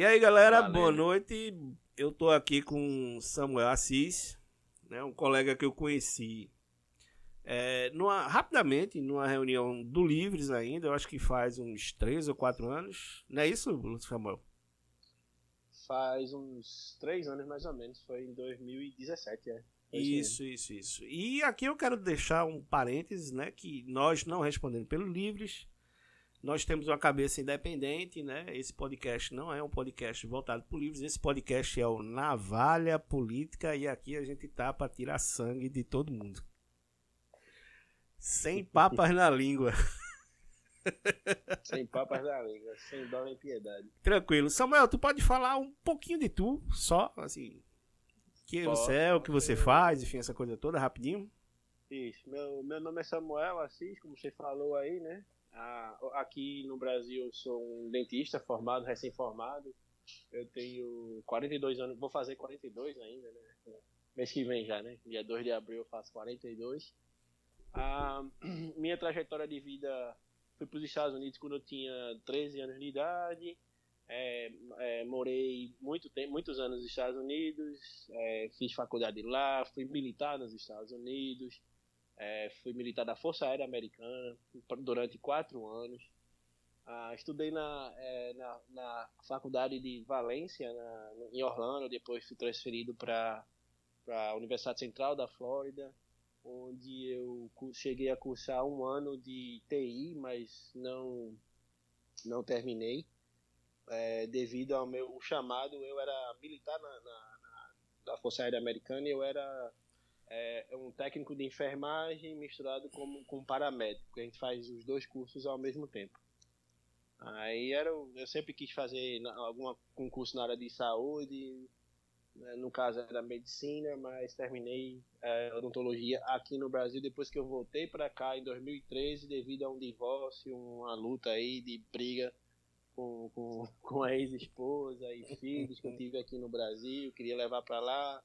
E aí, galera, Valeu. boa noite. Eu tô aqui com Samuel Assis, né, um colega que eu conheci é, numa, rapidamente, numa reunião do Livres ainda, eu acho que faz uns três ou quatro anos. Não é isso, Samuel? Faz uns três anos mais ou menos, foi em 2017, é. Isso, isso, isso. E aqui eu quero deixar um parênteses, né, que nós não respondendo pelo Livres, nós temos uma cabeça independente, né? Esse podcast não é um podcast voltado para livros, esse podcast é o Navalha Política e aqui a gente tá para tirar sangue de todo mundo. Sem papas na língua. Sem papas na língua, sem dó nem piedade. Tranquilo. Samuel, tu pode falar um pouquinho de tu, só, assim, que você é, o que você faz, enfim, essa coisa toda, rapidinho? Isso. Meu, meu nome é Samuel Assis, como você falou aí, né? Ah, aqui no Brasil sou um dentista formado, recém-formado. Eu tenho 42 anos, vou fazer 42 ainda, né? Mês que vem já, né? Dia 2 de abril eu faço 42. Ah, minha trajetória de vida fui para os Estados Unidos quando eu tinha 13 anos de idade. É, é, morei muito tempo, muitos anos nos Estados Unidos, é, fiz faculdade lá, fui militar nos Estados Unidos, é, fui militar da Força Aérea Americana durante quatro anos. Ah, estudei na, é, na, na, faculdade de Valência, na, em Orlando, depois fui transferido para a Universidade Central da Flórida, onde eu cheguei a cursar um ano de TI, mas não, não terminei. É, devido ao meu chamado, eu era militar na, na, na, da Força Aérea Americana e eu era é, é, um técnico de enfermagem misturado com, com paramédico, a gente faz os dois cursos ao mesmo tempo. Aí era, eu sempre quis fazer algum concurso na área de saúde, né, no caso era medicina, mas terminei é, odontologia aqui no Brasil depois que eu voltei para cá em 2013 devido a um divórcio, uma luta aí de briga com, com, com a ex-esposa e filhos que eu tive aqui no Brasil, queria levar para lá,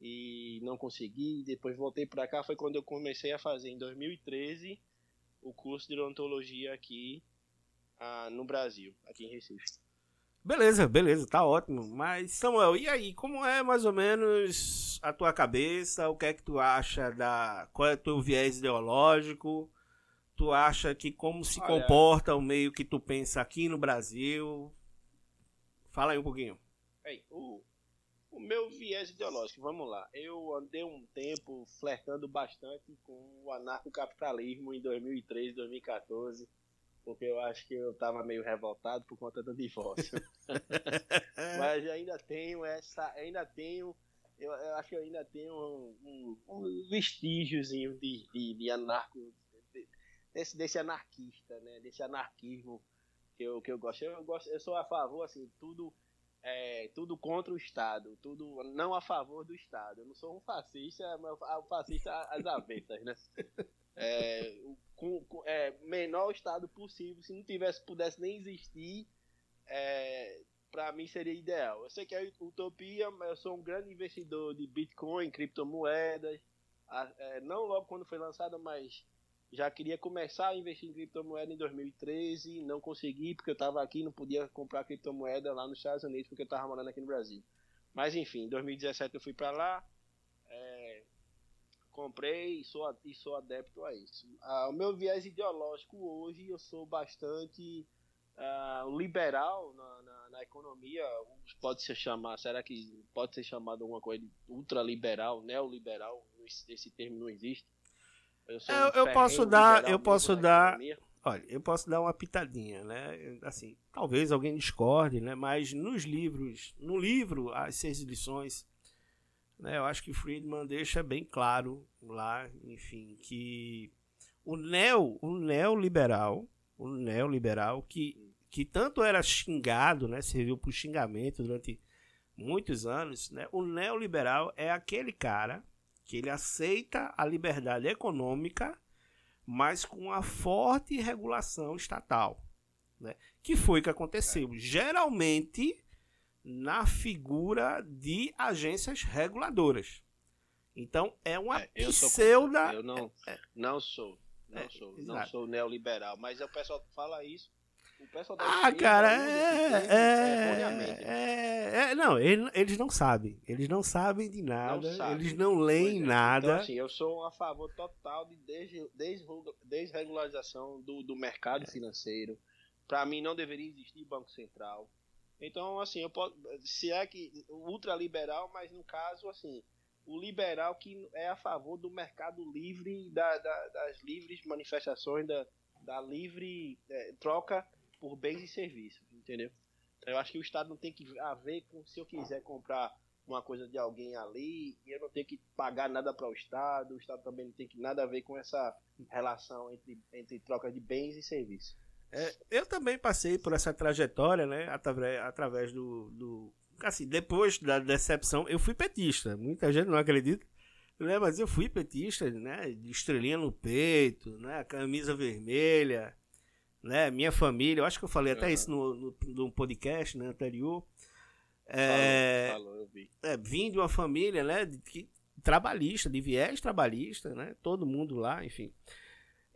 e não consegui. Depois voltei para cá, foi quando eu comecei a fazer em 2013 o curso de odontologia aqui ah, no Brasil, aqui em Recife. Beleza, beleza, tá ótimo. Mas Samuel, e aí, como é mais ou menos a tua cabeça? O que é que tu acha da qual é o teu viés ideológico? Tu acha que como se Olha, comporta o meio que tu pensa aqui no Brasil? Fala aí um pouquinho. Ei, o, o meu viés ideológico, vamos lá. Eu andei um tempo flertando bastante com o anarcocapitalismo em 2013, 2014, porque eu acho que eu estava meio revoltado por conta do divórcio. Mas ainda tenho essa, ainda tenho, eu, eu acho que eu ainda tenho um, um, um vestígiozinho de, de, de anarco, desse, desse anarquista, né? Desse anarquismo que eu, que eu gosto. Eu gosto, eu sou a favor assim, tudo é, tudo contra o Estado, tudo não a favor do Estado. Eu não sou um fascista, mas um fascista às avessas, né? É, com, com, é, menor Estado possível, se não tivesse, pudesse nem existir, é, para mim seria ideal. Eu sei que é utopia, mas eu sou um grande investidor de Bitcoin, criptomoedas, é, não logo quando foi lançado, mas já queria começar a investir em criptomoeda em 2013, não consegui porque eu estava aqui, não podia comprar criptomoeda lá nos Estados Unidos porque eu estava morando aqui no Brasil. Mas enfim, em 2017 eu fui para lá, é, comprei e sou, e sou adepto a isso. Ah, o meu viés ideológico hoje, eu sou bastante ah, liberal na, na, na, economia, pode se chamar, será que pode ser chamado alguma coisa de ultraliberal, neoliberal? Esse termo não existe eu, eu, eu posso dar, eu posso dar, olha, eu posso dar uma pitadinha, né? Assim, talvez alguém discorde, né? Mas nos livros, no livro as seis lições, né? Eu acho que Friedman deixa bem claro lá, enfim, que o neo, o neoliberal, o neoliberal que que tanto era xingado, né? Serviu para xingamento durante muitos anos, né? O neoliberal é aquele cara que ele aceita a liberdade econômica, mas com uma forte regulação estatal, né? Que foi o que aconteceu. É. Geralmente na figura de agências reguladoras. Então é uma é, eu pseuda. Sou, eu não, é, é, não sou, não é, sou, não sou neoliberal, mas o pessoal fala isso ah, cara, é, é, é, não, eles não sabem. Eles não sabem de nada, não eles não leem é. nada. Então, assim, eu sou a favor total de desregularização do, do mercado financeiro. Para mim, não deveria existir Banco Central. Então, assim, eu posso, se é que ultraliberal, mas no caso, assim, o liberal que é a favor do mercado livre, da, da, das livres manifestações, da, da livre é, troca por bens e serviços, entendeu? Eu acho que o Estado não tem que haver com se eu quiser comprar uma coisa de alguém ali, e eu não tenho que pagar nada para o Estado, o Estado também não tem que nada a ver com essa relação entre, entre troca de bens e serviços. É, eu também passei por essa trajetória, né, através, através do, do. Assim, depois da decepção, eu fui petista. Muita gente não acredita, né, mas eu fui petista, né, de estrelinha no peito, né, camisa vermelha, né? Minha família, eu acho que eu falei até uhum. isso no, no, no, podcast né, anterior. É, falou, falou, eu vi. É, vim de uma família, né, de, que, trabalhista, de viés trabalhista, né? Todo mundo lá, enfim.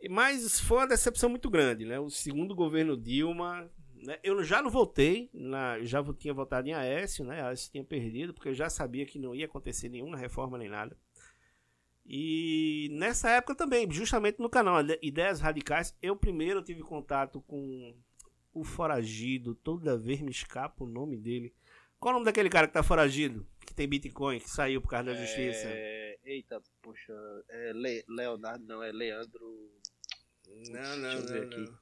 Mas foi uma decepção muito grande, né? O segundo governo Dilma, né? Eu já não votei, na, já tinha votado em Aécio, né? Aécio tinha perdido, porque eu já sabia que não ia acontecer nenhuma reforma nem nada. E nessa época também, justamente no canal Ideias Radicais, eu primeiro tive contato com o foragido, toda vez me escapa o nome dele. Qual o nome daquele cara que tá foragido? Que tem Bitcoin, que saiu por causa da é... justiça? Eita, poxa, é Le... Leonardo, não, é Leandro. Não, não, não, não.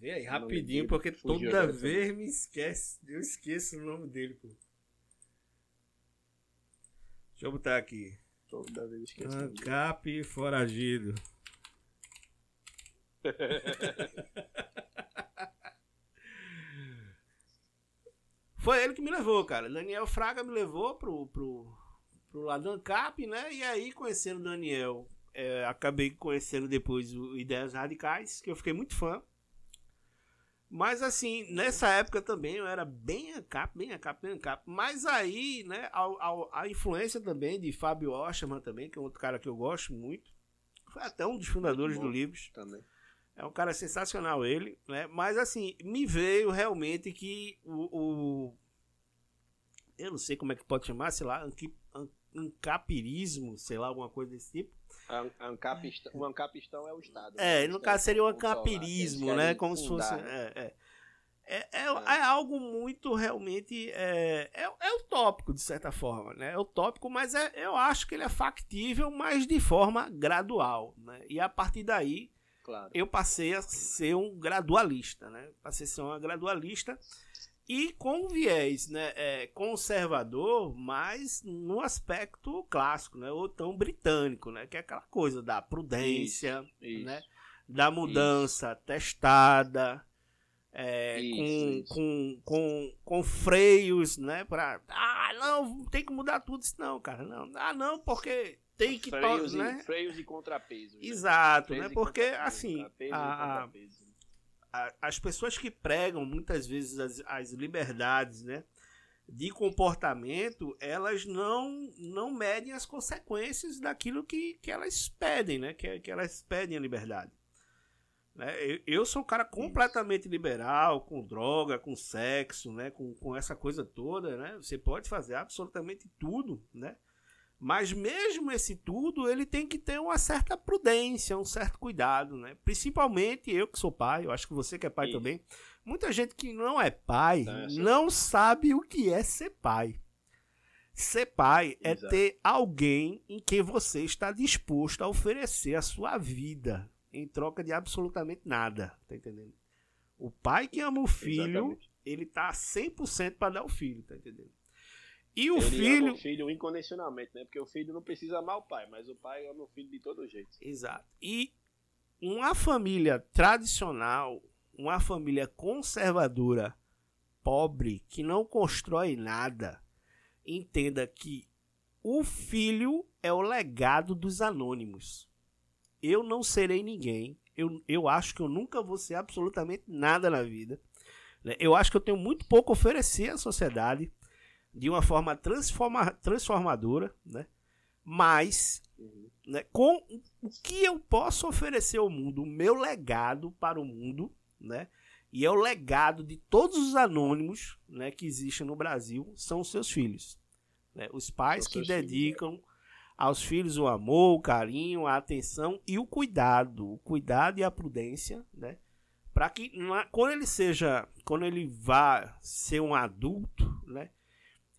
Vê aí rapidinho, porque toda vez me esquece, eu esqueço o nome dele, pô. Deixa eu botar aqui. Toda vez esqueço. Ancap foragido. Foi ele que me levou, cara. Daniel Fraga me levou pro, pro, pro lado do ANCAP, né? E aí, conhecendo o Daniel, é, acabei conhecendo depois o Ideias Radicais, que eu fiquei muito fã. Mas assim, nessa época também eu era bem ANCAP, bem ANCAP, bem ANCAP. Mas aí, né, a, a, a influência também de Fábio Osterman também, que é outro cara que eu gosto muito. Foi até um dos fundadores do Livros. Também. É um cara sensacional ele, né? Mas assim, me veio realmente que o, o eu não sei como é que pode chamar, sei lá, ancapirismo, sei lá, alguma coisa desse tipo Ancapistão, o ancapistão é o Estado. É, né? no caso seria o ancapirismo, né? Como se fosse. É, é. É, é, é, algo muito realmente. É, é, é utópico, de certa forma. Né? É utópico, mas é, eu acho que ele é factível, mas de forma gradual. Né? E a partir daí, claro. eu passei a ser um gradualista. Né? Passei a ser uma gradualista e com viés né, é, conservador, mas no aspecto clássico, né, ou tão britânico, né, que é aquela coisa da prudência, isso, isso, né, da mudança isso. testada, é, com, com, com, com freios, né, para ah não tem que mudar tudo isso não, cara, não, ah não porque tem que freios, né? e, freios e contrapeso. Né? Exato, né, porque assim a, a as pessoas que pregam muitas vezes as, as liberdades, né? de comportamento, elas não não medem as consequências daquilo que, que elas pedem, né? Que, que elas pedem a liberdade. Né? Eu, eu sou um cara completamente liberal, com droga, com sexo, né? Com, com essa coisa toda, né? Você pode fazer absolutamente tudo, né? Mas mesmo esse tudo, ele tem que ter uma certa prudência, um certo cuidado, né? Principalmente eu que sou pai, eu acho que você que é pai Isso. também. Muita gente que não é pai tá, não sabe o que é ser pai. Ser pai é Exato. é ter alguém em quem você está disposto a oferecer a sua vida em troca de absolutamente nada, tá entendendo? O pai que ama o filho, Exatamente. ele tá 100% para dar o filho, tá entendendo? E o ele filho. O filho incondicionalmente, né? Porque o filho não precisa amar o pai, mas o pai ama o filho de todo jeito. Exato. E uma família tradicional, uma família conservadora, pobre, que não constrói nada, entenda que o filho é o legado dos anônimos. Eu não serei ninguém. Eu, eu acho que eu nunca vou ser absolutamente nada na vida. Né? Eu acho que eu tenho muito pouco a oferecer à sociedade de uma forma transforma, transformadora, né? mas uhum. né, com o que eu posso oferecer ao mundo, o meu legado para o mundo, né? E é o legado de todos os anônimos né, que existem no Brasil, são os seus filhos. Né? Os pais que dedicam filhos, é. aos filhos o amor, o carinho, a atenção e o cuidado. O cuidado e a prudência, né? Para que quando ele seja, quando ele vá ser um adulto, né?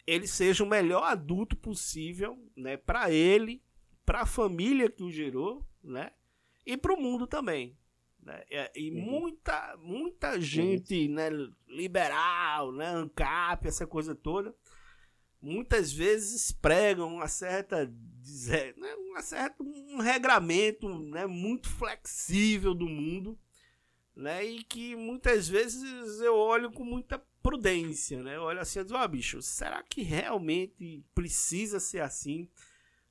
Ele seja o melhor adulto possível, né? Para ele, para a família que o gerou, né? E para o mundo também, né? E, uhum. muita, muita gente uhum. né, liberal, né, ANCAP, essa coisa toda, muitas vezes pregam uma certa, né, uma certa um regramento né, muito flexível do mundo, né, e que muitas vezes eu olho com muita prudência, né, eu olho assim e digo, oh, bicho, será que realmente precisa ser assim?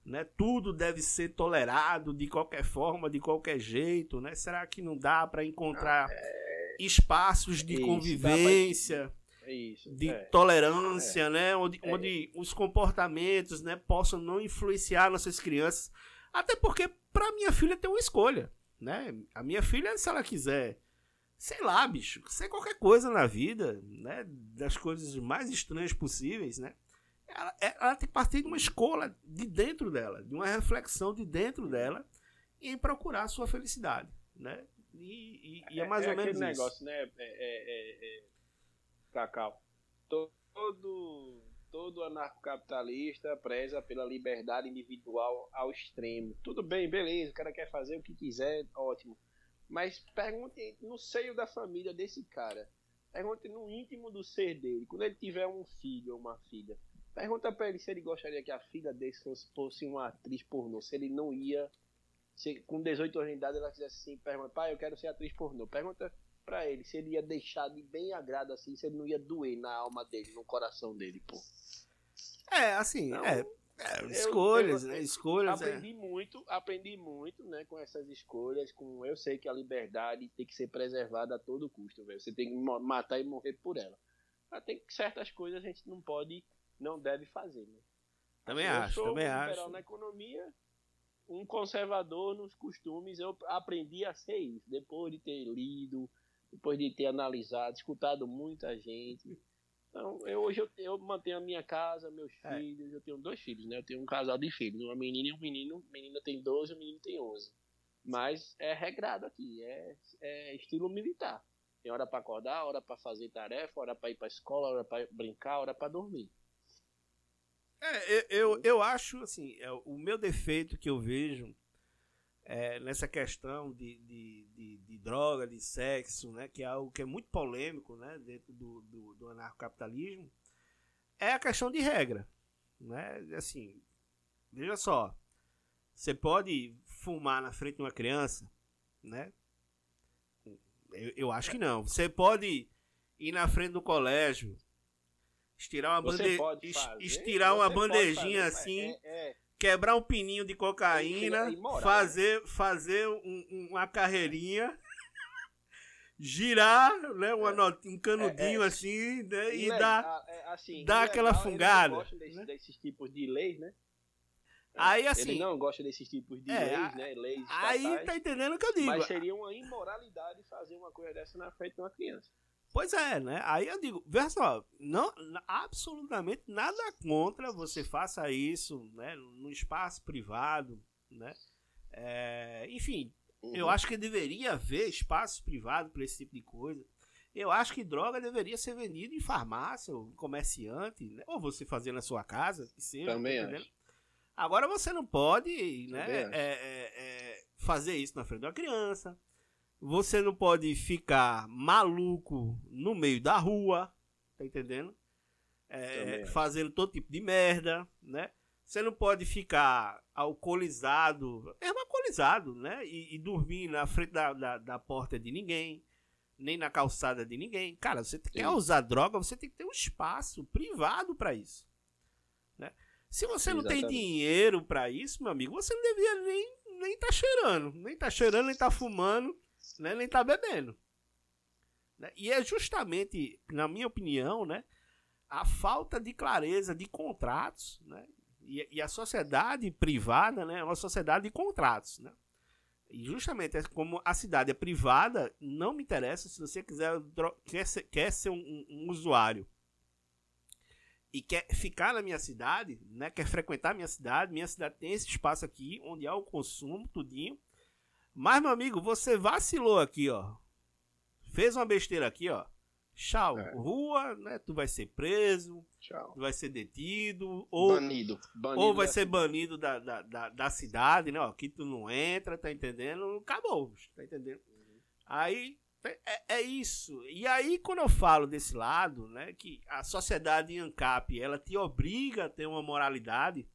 Né? Tudo deve ser tolerado de qualquer forma, de qualquer jeito, né? Será que não dá para encontrar ah, é... espaços de isso, convivência, pra... isso, de é. tolerância, é. né? Onde, é. onde os comportamentos, né, possam não influenciar nossas crianças, até porque para minha filha tem uma escolha, né? A minha filha, se ela quiser sei lá, bicho, ser qualquer coisa na vida, né? Das coisas mais estranhas possíveis, né? ela, é, ela tem que partir de uma escola de dentro dela, de uma reflexão de dentro dela em procurar a sua felicidade, né? E, e, e é mais é, ou menos aquele isso. negócio, né, é, é, é, Cacau? Todo, todo anarcocapitalista preza pela liberdade individual ao extremo. Tudo bem, beleza, o cara quer fazer o que quiser, ótimo. Mas pergunte no seio da família desse cara. Pergunte no íntimo do ser dele. Quando ele tiver um filho ou uma filha Pergunta pra ele se ele gostaria que a filha dele fosse, fosse uma atriz pornô. Se ele não ia. Se, com 18 anos de idade ela fizesse assim, pergunta, pai, eu quero ser atriz pornô. Pergunta pra ele se ele ia deixar de bem agrado assim, se ele não ia doer na alma dele, no coração dele, pô. É, assim, então, é, é, escolhas, eu, eu, né? Escolhas. É. Aprendi é. muito, aprendi muito, né, com essas escolhas. Com eu sei que a liberdade tem que ser preservada a todo custo, velho. Você tem que matar e morrer por ela. Mas tem certas coisas a gente não pode não deve fazer. Né? Também eu acho, também um acho. na economia, um conservador nos costumes, eu aprendi a ser isso, depois de ter lido, depois de ter analisado, escutado muita gente. Então, eu, hoje eu, eu mantenho a minha casa, meus é. filhos, eu tenho dois filhos, né? Eu tenho um casal de filhos, uma menina e um menino. A menina tem 12, o menino tem 11. Mas é regrado aqui, é, é estilo militar. Tem hora para acordar, hora para fazer tarefa, hora para ir para escola, hora para brincar, hora para dormir. É, eu, eu acho, assim, é, o meu defeito que eu vejo é, nessa questão de, de, de, de, droga, de sexo, né, que é algo que é muito polêmico né, dentro do, do, do anarcocapitalismo, é a questão de regra. Né? Assim, veja só, você pode fumar na frente de uma criança, né? Eu, eu acho que não. Você pode ir na frente do colégio estirar uma, bande... estirar uma bandejinha fazer, assim, é, é. Quebrar um pininho de cocaína, fazer, fazer um, uma carreirinha, girar né, uma not... um canudinho é, é. assim né, e, dar, é, assim, dar aquela fungada. Desse, né? desses tipos de leis, né? Aí assim. Ele não gosta desses tipos de leis, né? Leis aí tá entendendo o que eu digo. Mas seria uma imoralidade fazer uma coisa dessa na frente de uma criança. Pois é, né? Aí eu digo, veja só, não, absolutamente nada contra você faça isso, né? No espaço privado, né? É, enfim, uhum. eu acho que deveria haver espaço privado para esse tipo de coisa. Eu acho que droga deveria ser vendida em farmácia, ou comerciante, né? ou você fazer na sua casa, que seja. Também tá acho. Agora você não pode né, é, é, é, fazer isso na frente de uma criança, você não pode ficar maluco no meio da rua, tá entendendo? É, fazendo todo tipo de merda, né? Você não pode ficar alcoolizado, é alcoolizado, né? E, e dormir na frente da, da, da, porta de ninguém, nem na calçada de ninguém. Cara, você quer usar droga, você tem que ter um espaço privado para isso. Né? Se você não tem dinheiro para isso, meu amigo, você não devia nem nem tá cheirando, nem tá cheirando, nem tá fumando né, nem tá bebendo. Né? E é justamente, na minha opinião, né, a falta de clareza de contratos, né, e, e a sociedade privada né, é uma sociedade de contratos. Né? E justamente é como a cidade é privada, não me interessa se você quiser quer ser, quer ser um, um, usuário e quer ficar na minha cidade, né? Quer frequentar minha cidade, minha cidade tem esse espaço aqui onde há o consumo, tudinho. Mas meu amigo, você vacilou aqui, ó. Fez uma besteira aqui, ó. Tchau. É. Rua, né? Tu vai ser preso. Tchau. Tu vai ser detido. Ou, banido. banido ou vai ser banido da, da, da, da, cidade, né? Ó, aqui tu não entra, tá entendendo? Acabou, tá entendendo? Uhum. Aí é, é, é, isso. E aí, quando eu falo desse lado, né? Que a sociedade ANCAP, ela te obriga a ter uma moralidade.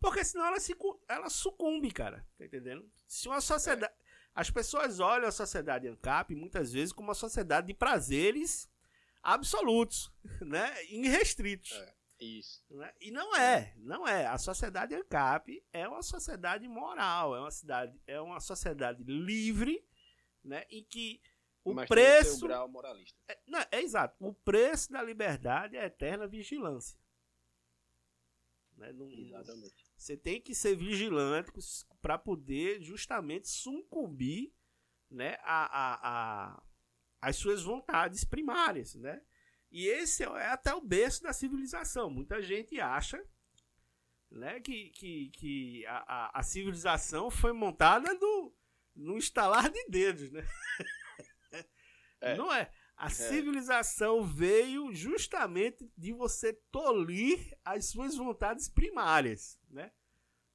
Porque senão ela, se, ela sucumbe, cara. Tá entendendo? Se uma sociedade. As pessoas olham a sociedade ANCAP muitas vezes como uma sociedade de prazeres absolutos, né? Irrestritos. É, isso. Né? E não é, não é. A sociedade ANCAP é uma sociedade moral, é uma cidade, é uma sociedade livre, né? Em que o Mas preço. Tem grau moralista. É, não, é exato. O preço da liberdade é a eterna vigilância. Né? Não, Exatamente. Você tem que ser vigilante para poder justamente sucumbir né, a, a, a as suas vontades primárias, né? E esse é até o berço da civilização. Muita gente acha né, que, que, que a, a, a civilização foi montada no, no estalar de dedos, né? É. Não é. A é. civilização veio justamente de você tolir as suas vontades primárias, né?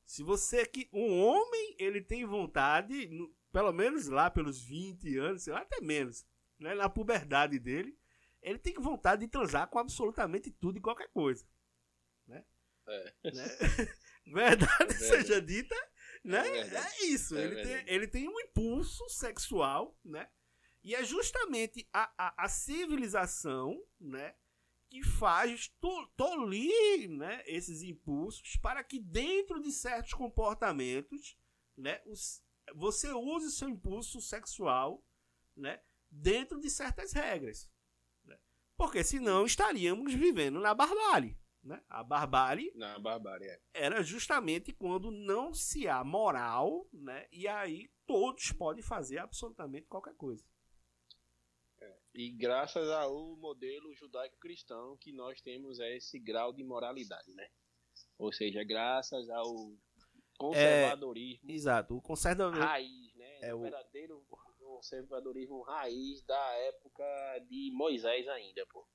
Se você que um homem, ele tem vontade, pelo menos lá pelos 20 anos, sei lá, até menos, né, na puberdade dele, ele tem vontade de transar com absolutamente tudo e qualquer coisa. Né? É. Né? verdade é seja dita, né? É, é isso. É ele, tem, ele tem um impulso sexual, né? E é justamente a, a, a civilização, né? Que faz to, tolir né, esses impulsos para que dentro de certos comportamentos, né? Os, você use o seu impulso sexual, né? dentro de certas regras. Né? Porque senão estaríamos vivendo na barbárie. Né? A barbárie, na barbárie é. era justamente quando não se há moral, né? e aí todos podem fazer absolutamente qualquer coisa. É. E graças ao modelo judaico-cristão que nós temos esse grau de moralidade, né? Ou seja, graças ao conservadorismo. É, exato, o conservadorismo. Raiz, né? É o verdadeiro conservadorismo raiz da época de Moisés ainda, pô.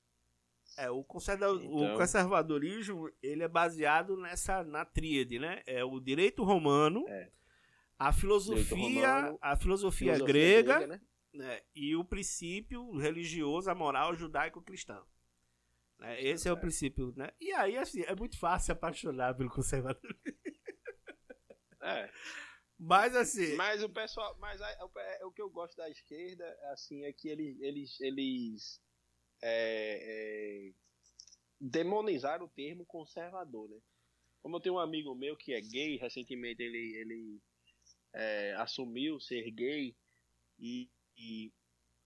É, o, conserva então... o conservadorismo, ele é baseado nessa, na tríade, né? É o direito romano, é. a filosofia, romano, a filosofia, filosofia grega, grega né? Né? e o princípio religioso, a moral judaico-cristã. Né? Esse é. é o princípio, né? E aí, assim, é muito fácil apaixonar pelo conservadorismo. É. Mas assim. Mas o pessoal. Mas a, o, é, o, que eu gosto da esquerda, assim, é que eles. eles, eles é, é, demonizaram o termo conservador, né? Como eu tenho um amigo meu que é gay, recentemente ele, ele é, assumiu ser gay e, e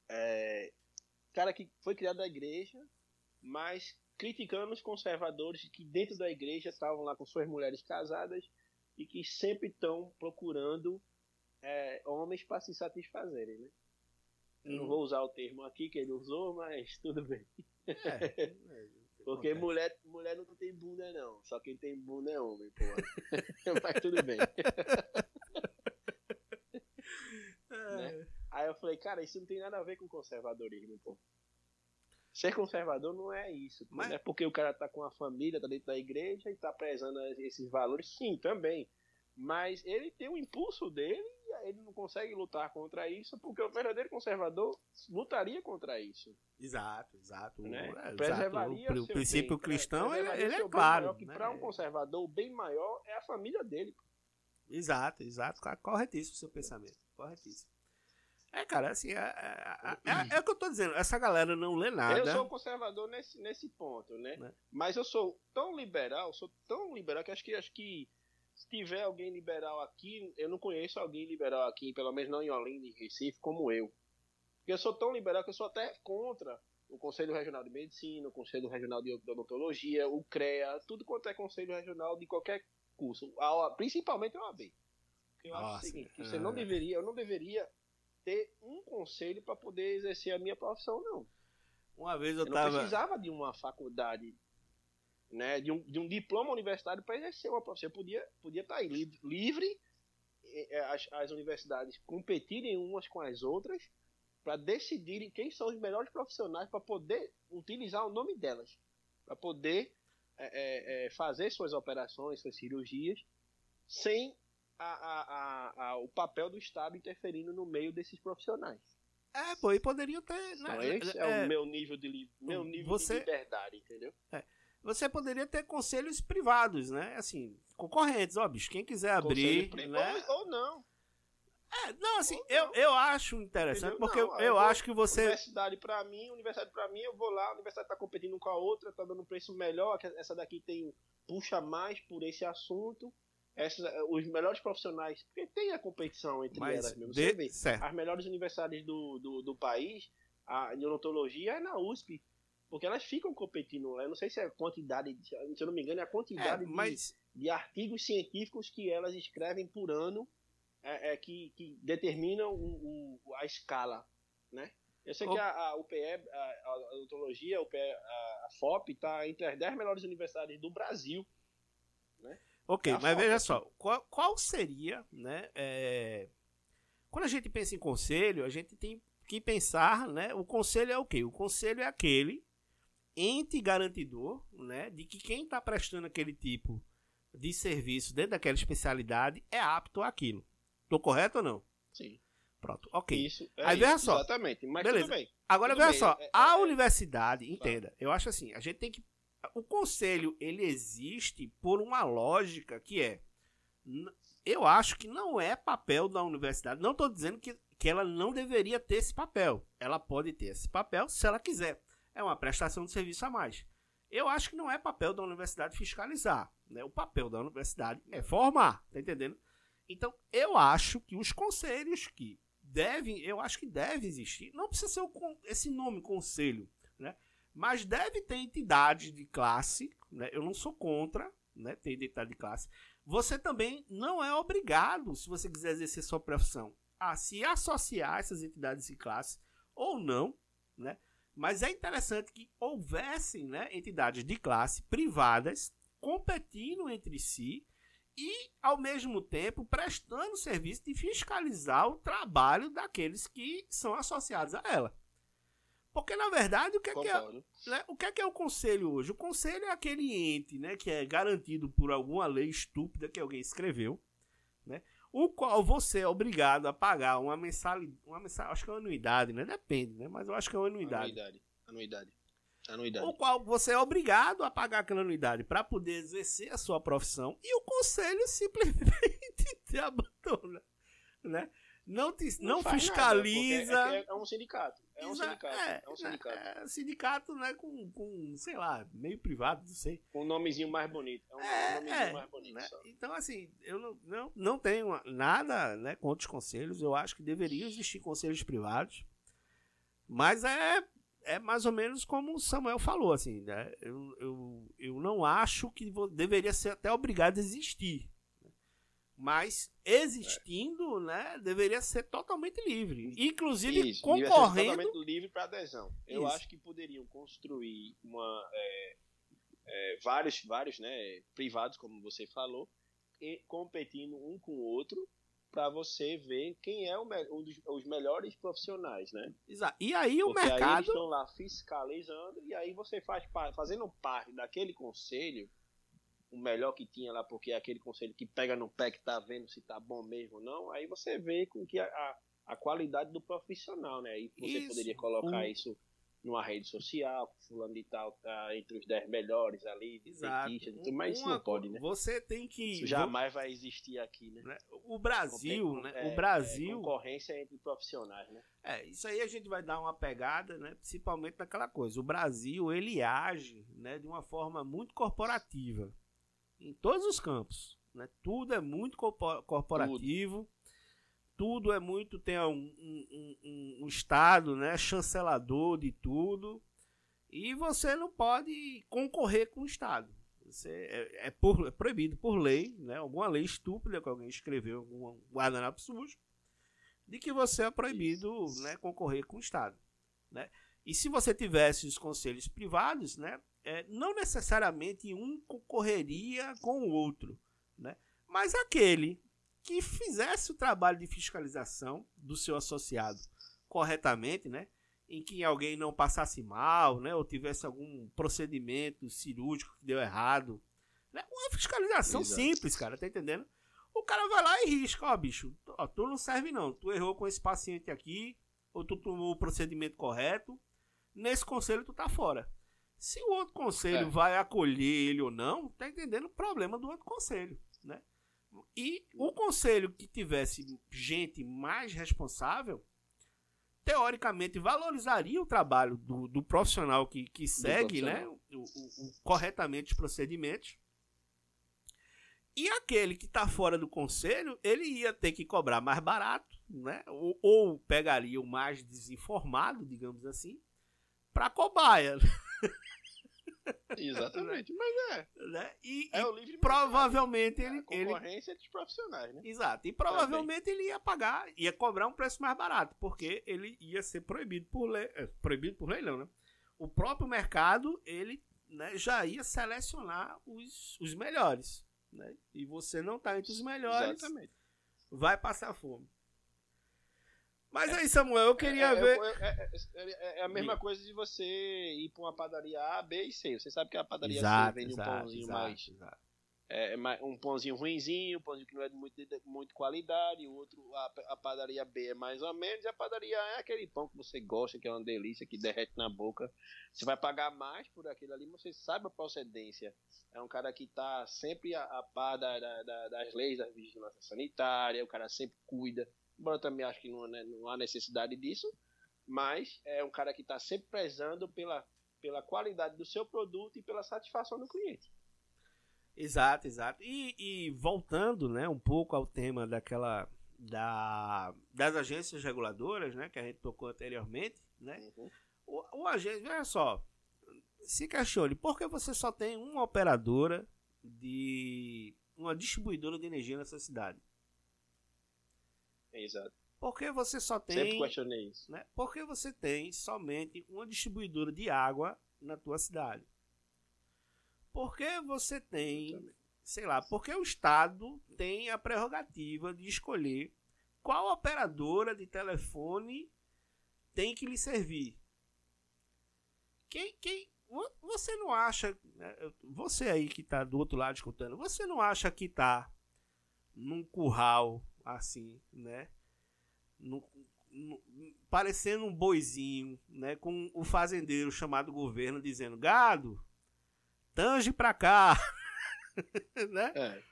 é, cara que foi criado da igreja, mas criticando os conservadores que dentro da igreja estavam lá com suas mulheres casadas e que sempre estão procurando é, homens para se satisfazerem, né? Eu não uhum. vou usar o termo aqui que ele usou, mas tudo bem. É, é, Porque mulher, mulher não tem bunda, não. Só quem tem bunda é homem, pô. mas tudo bem. É. né? Aí eu falei, cara, isso não tem nada a ver com conservadorismo, pô. Ser conservador não é isso. Mas... Não é porque o cara tá com a família, tá dentro da igreja e tá prezando esses valores. Sim, também. Mas ele tem um impulso dele e ele não consegue lutar contra isso porque o verdadeiro conservador lutaria contra isso. Exato, exato. Né? É, Preservaria exato. O, o princípio bem, cristão, ele, ele é claro. que né? para um conservador, o bem maior é a família dele. Exato, exato. Corretíssimo o seu pensamento. Corretíssimo. É, cara, assim, é, é, é, é, o que eu tô dizendo, essa galera não lê nada. Eu sou conservador nesse, nesse ponto, né? né? Mas eu sou tão liberal, sou tão liberal que acho que acho que se tiver alguém liberal aqui, eu não conheço alguém liberal aqui, pelo menos não em Olinda, em Recife, como eu. Porque eu sou tão liberal que eu sou até contra o Conselho Regional de Medicina, o Conselho Regional de Odontologia, o CREA, tudo quanto é Conselho Regional de qualquer curso, principalmente a OAB. eu Nossa, acho o seguinte, que você não deveria, eu não deveria ter um conselho para poder exercer a minha profissão, não. Uma vez eu, eu tava... não precisava de uma faculdade, né, de um, de um diploma universitário para exercer uma profissão. Eu podia, podia estar tá aí livre, livre as, as universidades competirem umas com as outras para decidirem quem são os melhores profissionais para poder utilizar o nome delas, para poder é, é, é, fazer suas operações, suas cirurgias, sem a, a, a, o papel do Estado interferindo no meio desses profissionais. É, pô, e poderiam ter. Né, então, esse é, é, o meu nível de, meu nível você, de liberdade, entendeu? É, você poderia ter conselhos privados, né? Assim, concorrentes, ó, bicho, quem quiser abrir. Né? Ou, ou não. É, não, assim, eu, eu acho interessante, Entendeu? porque não, eu, eu, acho que você. Universidade para mim, universidade para mim, eu vou lá, a universidade tá competindo com a outra, tá dando um preço melhor, essa daqui tem puxa mais por esse assunto. Essas, os melhores profissionais, porque tem a competição entre Mas elas mesmo. Você vê, certo. as melhores universidades do, do, do país, a neonatologia é na USP, porque elas ficam competindo lá. Eu não sei se é a quantidade, se eu não me engano, é a quantidade é, mas... de, de artigos científicos que elas escrevem por ano é, é que, que, determinam o, o, a escala, né? Eu sei que a, a UPE, a, a odontologia, a, UPE, a, a FOP, está entre as 10 melhores universidades do Brasil, né? Ok, mas veja só, qual, qual seria, né? É... Quando a gente pensa em conselho, a gente tem que pensar, né? O conselho é o quê? O conselho é aquele ente garantidor, né? De que quem está prestando aquele tipo de serviço dentro daquela especialidade é apto àquilo. Tô correto ou não? Sim. Pronto, ok. Isso, é Aí veja só. Exatamente, mas Beleza. tudo bem. Agora tudo veja bem. só, é, a é, universidade, é... entenda, eu acho assim, a gente tem que. O conselho, ele existe por uma lógica que é. Eu acho que não é papel da universidade. Não estou dizendo que, que ela não deveria ter esse papel. Ela pode ter esse papel se ela quiser. É uma prestação de serviço a mais. Eu acho que não é papel da universidade fiscalizar. Né? O papel da universidade é formar, tá entendendo? Então, eu acho que os conselhos que devem, eu acho que deve existir, não precisa ser o, esse nome conselho, né? Mas deve ter entidade de classe, né? Eu não sou contra, né? Ter entidade de classe. Você também não é obrigado, se você quiser exercer sua profissão, a se associar a essas entidades de classe ou não, né? Mas é interessante que houvessem né, entidades de classe privadas competindo entre si e, ao mesmo tempo, prestando serviço de fiscalizar o trabalho daqueles que são associados a ela. Porque, na verdade, o que é, que é, né, o que é, que é o conselho hoje? O conselho é aquele ente né, que é garantido por alguma lei estúpida que alguém escreveu, né, o qual você é obrigado a pagar uma mensalidade, uma mensal, acho que é uma anuidade, né? Depende, né? Mas eu acho que é uma anuidade. Anuidade. Anuidade. Anuidade. O qual você é obrigado a pagar aquela anuidade para poder exercer a sua profissão e o conselho simplesmente te abandona, né? Não, te, não, não fiscaliza. Nada, é, é, é, um sindicato. É um sindicato. É, é um sindicato. É, sindicato, né? Com, com, sei lá, meio privado, não sei. Com um nomezinho mais bonito. É um, é, nomezinho é, mais bonito. Né? Então, assim, eu não, não, não tenho nada né, contra os conselhos. Eu acho que deveriam existir conselhos privados. Mas é é mais ou menos como o Samuel falou, assim, né? eu, eu, eu não acho que deveria ser até obrigado a existir. Mas existindo, é. né, deveria ser totalmente livre. Inclusive Isso, concorrendo. totalmente livre para adesão. Eu Isso. acho que poderiam construir uma, é, é, vários, vários né, privados, como você falou, e competindo um com o outro para você ver quem é o um dos os melhores profissionais, né? Exato. E aí o Porque mercado aí eles estão lá fiscalizando e aí você faz fazendo parte daquele conselho, o melhor que tinha lá, porque é aquele conselho que pega no pé que tá vendo se tá bom mesmo ou não, aí você vê com que a, a, a qualidade do profissional, né? Aí você isso, poderia colocar um... isso numa rede social, fulano de tal tá entre os 10 melhores ali, Exato. mas isso não pode, né? Você tem que isso jamais vai existir aqui, né? né? O Brasil, né? É, o Brasil, é concorrência entre profissionais, né? É, isso aí a gente vai dar uma pegada, né, principalmente naquela coisa. O Brasil, ele age, né, de uma forma muito corporativa em todos os campos, né? Tudo é muito corporativo. Tudo tudo é muito tem um, um, um, um, estado né chancelador de tudo e você não pode concorrer com o estado Você é, é, por, é proibido por lei, né? Alguma lei estúpida que alguém escreveu, algum guardanapo sujo, de que você é proibido né, concorrer com o Estado. Né? E se você tivesse os conselhos privados, né, é, não necessariamente um concorreria com o outro, né? mas aquele que fizesse o trabalho de fiscalização do seu associado corretamente, né? em que alguém não passasse mal, né? ou tivesse algum procedimento cirúrgico que deu errado. Né? Uma fiscalização Exato. simples, cara, tá entendendo? O cara vai lá e risca, ó, bicho, ó, tu não serve não, tu errou com esse paciente aqui, ou tu tomou o procedimento correto, nesse conselho tu tá fora. Se o outro conselho é. vai acolher ele ou não, tá entendendo o problema do outro conselho, né? E o conselho que tivesse gente mais responsável, teoricamente valorizaria o trabalho do, do profissional que, que segue né, o, o, o, corretamente os procedimentos. E aquele que está fora do conselho, ele ia ter que cobrar mais barato, né? ou, ou pegaria o mais desinformado, digamos assim, para cobaia. Exatamente, mas é. Né? E, é livre provavelmente ele. É a concorrência ele... dos profissionais, né? Exato. E provavelmente ele ia pagar, ia cobrar um preço mais barato, porque ele ia ser proibido por lei. É, proibido por lei, não, né? O próprio mercado, ele né, já ia selecionar os, os melhores. Né? E você não está entre os melhores, Exatamente. vai passar fome. Mas é. aí, Samuel, eu queria é, ver. É, é, é, a mesma coisa de você ir para uma padaria A, B e C. Você sabe que a padaria exato, C vende exato, um pãozinho exato, mais. Exato. É, um pãozinho ruinzinho, um pãozinho que não é de muito, de muito qualidade, o outro, a, a, padaria B é mais ou menos, e a padaria A é aquele pão que você gosta, que é uma delícia, que derrete na boca. Você vai pagar mais por aquilo ali, mas você sabe a procedência. É um cara que está sempre a, a par da, da, das leis da vigilância sanitária, o cara sempre cuida embora eu também acho que não, né, não há necessidade disso, mas é um cara que está sempre prezando pela, pela qualidade do seu produto e pela satisfação do cliente. Exato, exato. E, e voltando né, um pouco ao tema daquela da, das agências reguladoras, né, que a gente tocou anteriormente, né? Uhum. O, o agente, olha só, se questione, por que você só tem uma operadora de uma distribuidora de energia nessa cidade? Exato. Porque você só tem. Sempre questionei isso. Né? Porque você tem somente uma distribuidora de água na tua cidade. Porque você tem. Sei lá, porque o Estado tem a prerrogativa de escolher qual operadora de telefone tem que lhe servir. Quem, quem, você não acha, né, você aí que está do outro lado escutando, você não acha que está num curral assim, né? No, no, parecendo um boizinho, né? Com o fazendeiro chamado governo dizendo: gado, tange pra cá, né? É.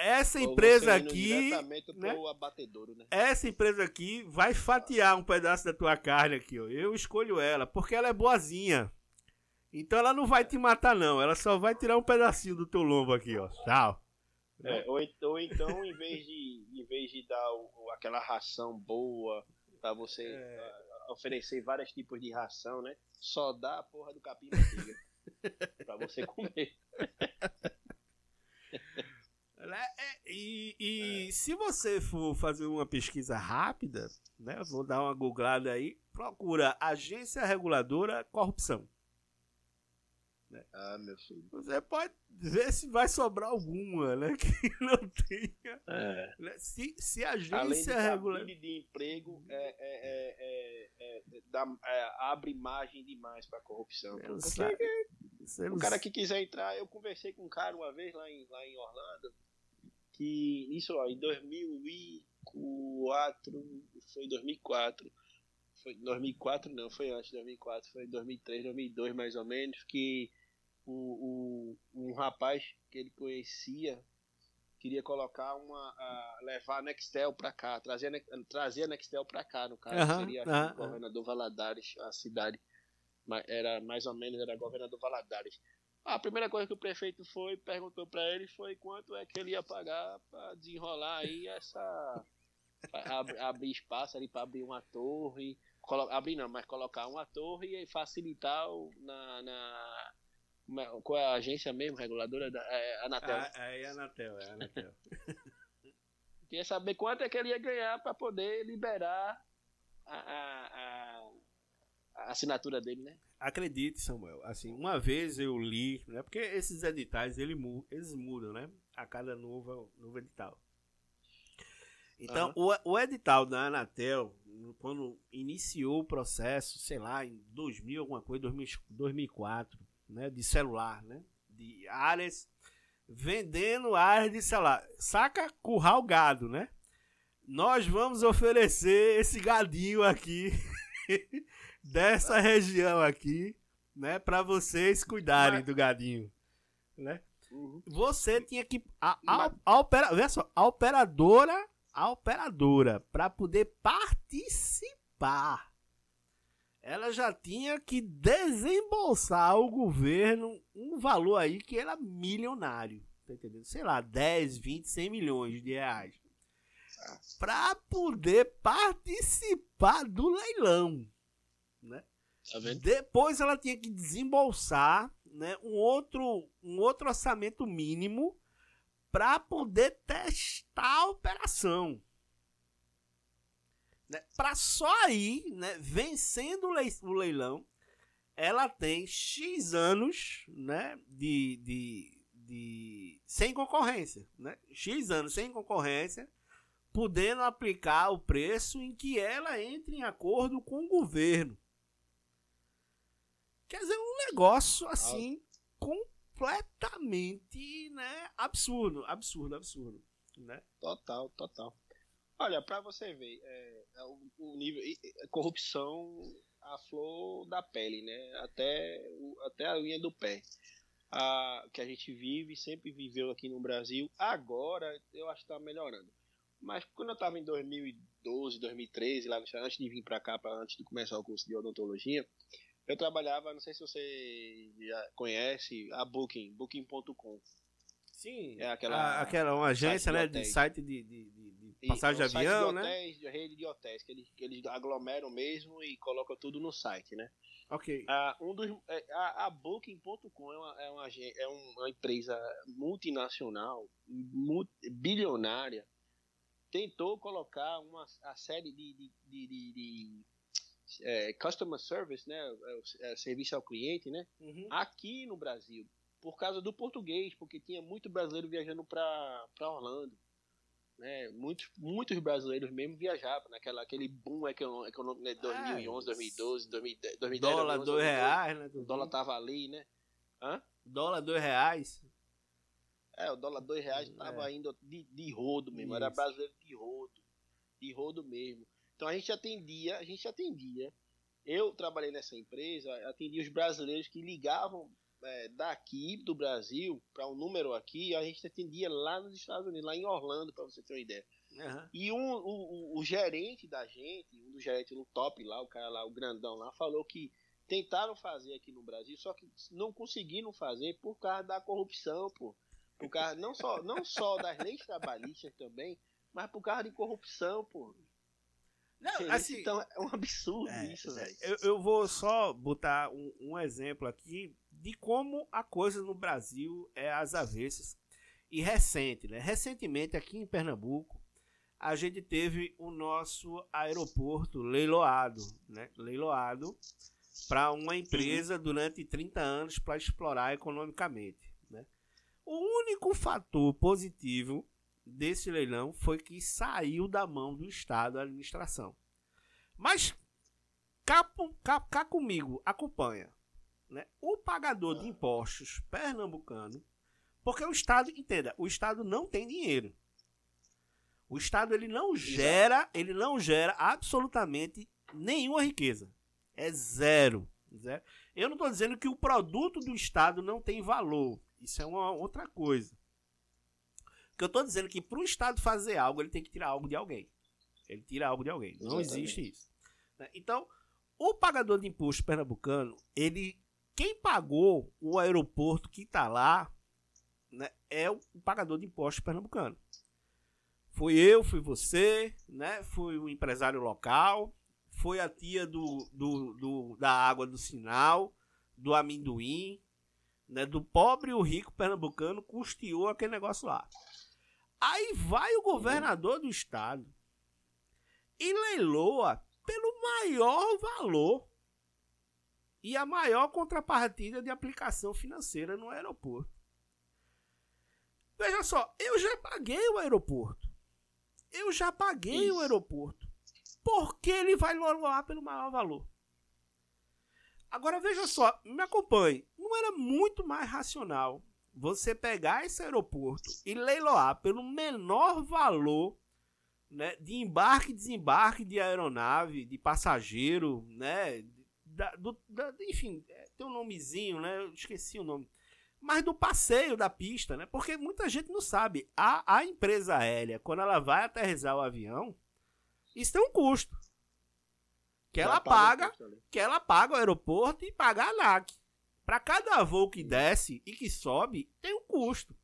Essa empresa aqui, né? né? Essa empresa aqui vai fatiar um pedaço da tua carne aqui, ó. Eu escolho ela porque ela é boazinha. Então ela não vai te matar não, ela só vai tirar um pedacinho do teu lombo aqui, ó. Tchau. É, ou, ou, então, em vez de, em vez de dar o, aquela ração boa para você é. oferecer vários tipos de ração, né? Só dá a porra do capim manteiga para você comer. Né? É, e, e é. se você for fazer uma pesquisa rápida, né? Vou dar uma googlada aí, procura Agência Reguladora Corrupção. Né? Ah, meu filho. Você pode ver se vai sobrar alguma, né? Que não tenha. É. Né? Se, se a agência regular. de emprego é, é, é, é dá, abre margem demais para corrupção. Porque, o cara que quiser entrar, eu conversei com um cara uma vez lá em, lá em Orlando, que isso ó, em 2004, foi 2004 foi 2004 não, foi antes de 2004, foi 2003, 2002 mais ou menos, que o, o, um rapaz que ele conhecia queria colocar uma uh, levar a Nextel para cá, trazer, trazer a Nextel para cá, no caso seria o governador Valadares, a cidade era mais ou menos era governador Valadares. A primeira coisa que o prefeito foi perguntou para ele foi quanto é que ele ia pagar para desenrolar aí essa ab, abrir espaço ali para abrir uma torre, abrir não, mas colocar uma torre e facilitar o, na, na qual é a agência mesmo, reguladora? Da, é, Anatel. Ah, é, é Anatel, é Anatel. Queria saber quanto é que ele ia ganhar para poder liberar a, a, a, a, assinatura dele, né? Acredite, Samuel. Assim, uma vez eu li, né? Porque esses editais ele, eles mudam, né? A cada novo, novo edital. Então, uhum. o, o edital da Anatel, quando iniciou o processo, sei lá, em 2000, alguma coisa, 2000, 2004, né, de celular, né, de áreas, vendendo áreas de celular. Saca curral gado, né? Nós vamos oferecer esse gadinho aqui, dessa região aqui, né, para vocês cuidarem do gadinho, né? Uhum. Você tinha que a, a, a, opera, só, a operadora a operadora, para poder participar, ela já tinha que desembolsar ao governo um valor aí que era milionário. Tá entendendo? Sei lá, 10, 20, 100 milhões de reais. Para poder participar do leilão. Né? Tá Depois ela tinha que desembolsar né, um, outro, um outro orçamento mínimo para poder testar a operação. Né? Para só aí, né, vencendo o leilão, ela tem X anos né, de, de, de, sem concorrência. Né? X anos sem concorrência, podendo aplicar o preço em que ela entre em acordo com o governo. Quer dizer, um negócio assim, com completamente, né, absurdo, absurdo, absurdo, né? Total, total. Olha, para você ver, é, é o, o, nível é, corrupção a flor da pele, né? Até o, até a linha do pé. A, que a gente vive, sempre viveu aqui no Brasil. Agora eu acho que está melhorando. Mas quando eu estava em 2012, 2013, lá antes de vir para cá, pra, antes de começar o curso de odontologia, eu trabalhava, não sei se você já conhece, a Booking, Booking.com. Sim, é aquela, a, aquela uma agência, né, de site de, de, de passagem de avião, de né? hotéis, né? De rede de hotéis, que eles, que eles aglomeram mesmo e colocam tudo no site, né? Ok. Ah, um dos, é, a, a Booking.com é uma, é, uma, é uma empresa multinacional, multi, bilionária, tentou colocar uma a série de, de, de, de é, customer service, né, é, é, serviço ao cliente, né, uhum. aqui no Brasil, por causa do português, porque tinha muito brasileiro viajando para Orlando, né, muitos, muitos brasileiros mesmo viajavam naquela aquele boom econômico né, 2011, 2012, 2010, 2010 dólar dois reais, né, o dólar tava ali, né, Hã? dólar dois reais, é, o dólar dois reais tava é. indo de, de rodo mesmo, Isso. era brasileiro de rodo, de rodo mesmo. Então a gente atendia, a gente atendia. Eu trabalhei nessa empresa, atendia os brasileiros que ligavam é, daqui do Brasil para um número aqui, a gente atendia lá nos Estados Unidos, lá em Orlando, para você ter uma ideia. Uhum. E um, o, o, o, gerente da gente, um dos gerentes no top lá, o cara lá, o grandão lá, falou que tentaram fazer aqui no Brasil, só que não conseguiram fazer por causa da corrupção, pô. Por causa, não só, não só das leis trabalhistas também, mas por causa de corrupção, pô. Não, assim, então é um absurdo é, isso, velho. Eu, eu, vou só botar um, um, exemplo aqui de como a coisa no Brasil é às avessas. E recente, né? Recentemente, aqui em Pernambuco, a gente teve o nosso aeroporto leiloado, né? Leiloado para uma empresa uhum. durante 30 anos para explorar economicamente. Né? O único fator positivo desse leilão foi que saiu da mão do Estado a administração. Mas cá, cá, cá comigo, acompanha. Né? O pagador de impostos pernambucano, porque o Estado, entenda, o Estado não tem dinheiro. O Estado ele não gera, ele não gera absolutamente nenhuma riqueza. É zero. zero. Eu não estou dizendo que o produto do Estado não tem valor. Isso é uma outra coisa. Porque eu estou dizendo que para o Estado fazer algo, ele tem que tirar algo de alguém. Ele tira algo de alguém. Não Exatamente. existe isso. Né? Então, o pagador de imposto pernambucano, ele. Quem pagou o aeroporto que está lá né, é o pagador de imposto pernambucano. Foi eu, fui você, né? Foi o empresário local, foi a tia do, do, do, da água do sinal, do amendoim, né, do pobre e o rico pernambucano custeou aquele negócio lá. Aí vai o governador do estado e leiloa pelo maior valor e a maior contrapartida de aplicação financeira no aeroporto. Veja só, eu já paguei o aeroporto. Eu já paguei Isso. o aeroporto. Por que ele vai leiloar pelo maior valor? Agora veja só, me acompanhe. Não era muito mais racional você pegar esse aeroporto e leiloar pelo menor valor né, de embarque e desembarque de aeronave, de passageiro, né, da, do, da, enfim, é, tem um nomezinho, né, eu esqueci o nome, mas do passeio da pista, né, porque muita gente não sabe, a, a empresa aérea, quando ela vai aterrissar o avião, isso tem um custo, que ela paga, que ela paga o aeroporto e paga a ANAC. Para cada voo que desce e que sobe, tem um custo.